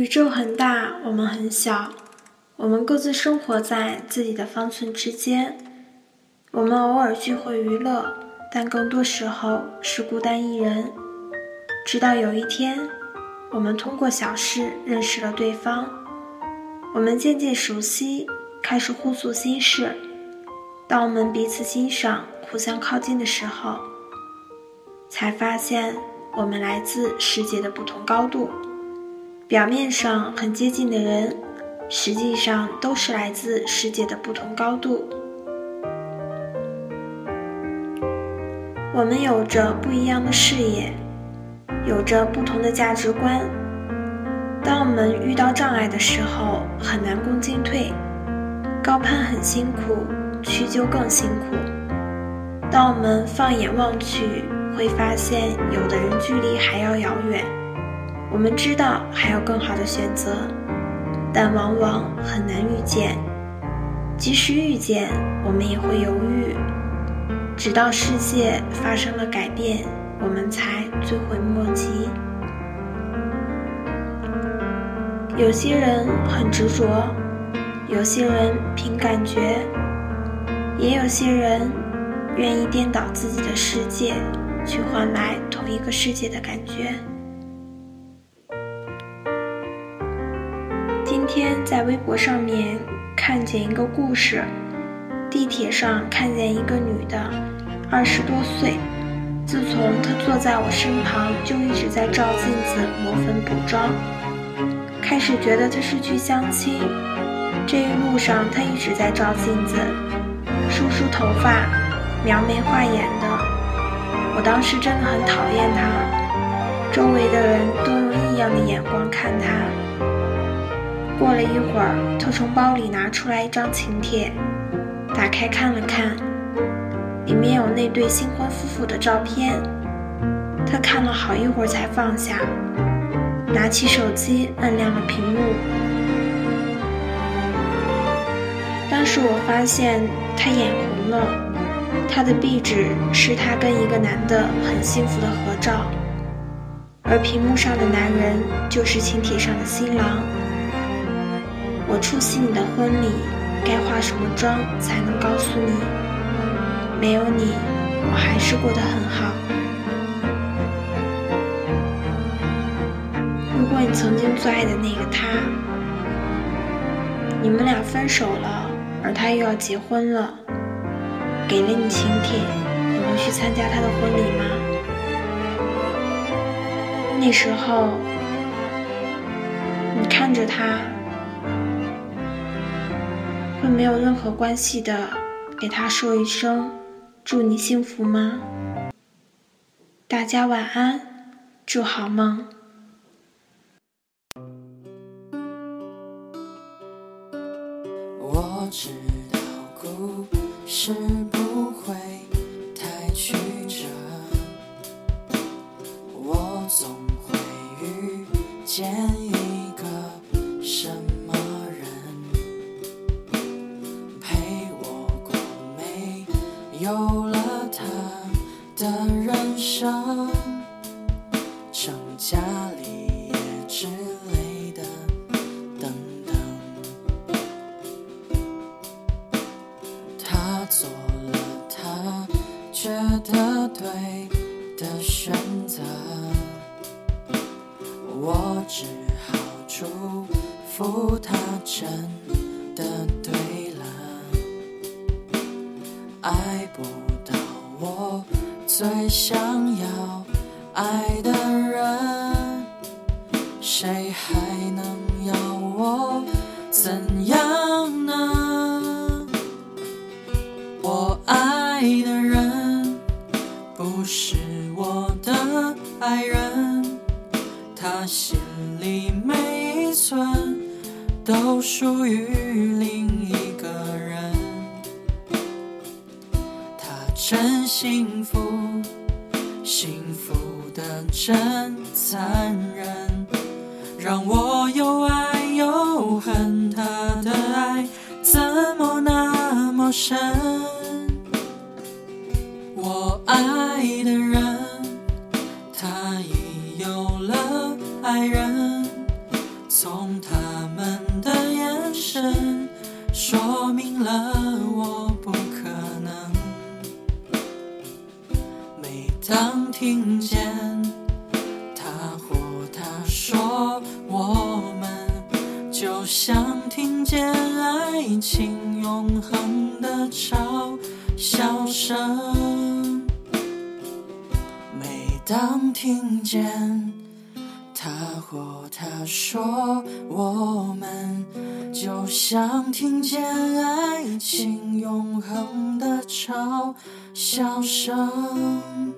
宇宙很大，我们很小，我们各自生活在自己的方寸之间。我们偶尔聚会娱乐，但更多时候是孤单一人。直到有一天，我们通过小事认识了对方，我们渐渐熟悉，开始互诉心事。当我们彼此欣赏、互相靠近的时候，才发现我们来自世界的不同高度。表面上很接近的人，实际上都是来自世界的不同高度。我们有着不一样的视野，有着不同的价值观。当我们遇到障碍的时候，很难攻进退，高攀很辛苦，屈就更辛苦。当我们放眼望去，会发现有的人距离还要遥远。我们知道还有更好的选择，但往往很难遇见。即使遇见，我们也会犹豫，直到世界发生了改变，我们才追悔莫及。有些人很执着，有些人凭感觉，也有些人愿意颠倒自己的世界，去换来同一个世界的感觉。天在微博上面看见一个故事，地铁上看见一个女的，二十多岁。自从她坐在我身旁，就一直在照镜子抹粉补妆。开始觉得她是去相亲，这一路上她一直在照镜子，梳梳头发，描眉画眼的。我当时真的很讨厌她，周围的人都用异样的眼光。过了一会儿，他从包里拿出来一张请帖，打开看了看，里面有那对新婚夫妇的照片。他看了好一会儿才放下，拿起手机按亮了屏幕。当时我发现他眼红了，他的壁纸是他跟一个男的很幸福的合照，而屏幕上的男人就是请帖上的新郎。我出席你的婚礼，该化什么妆才能告诉你？没有你，我还是过得很好。如果你曾经最爱的那个他，你们俩分手了，而他又要结婚了，给了你请帖，你会去参加他的婚礼吗？那时候，你看着他。会没有任何关系的，给他说一声祝你幸福吗？大家晚安，祝好梦。我知道故事不会太曲折，我总会遇见。有了他的人生，成家立业之类的，等等。他做了他觉得对的选择，我只好祝福他真的对。爱不到我最想要爱的人，谁还能要我怎样呢？我爱的人不是我的爱人，他心里每一寸都属于另一真幸福，幸福的真残忍，让我又爱又恨。他的爱怎么那么深？我爱的人，他已有了爱人。从他们的眼神说明了听见他或她说我们，就像听见爱情永恒的嘲笑声。每当听见。他或她说：“我们就像听见爱情永恒的嘲笑声。”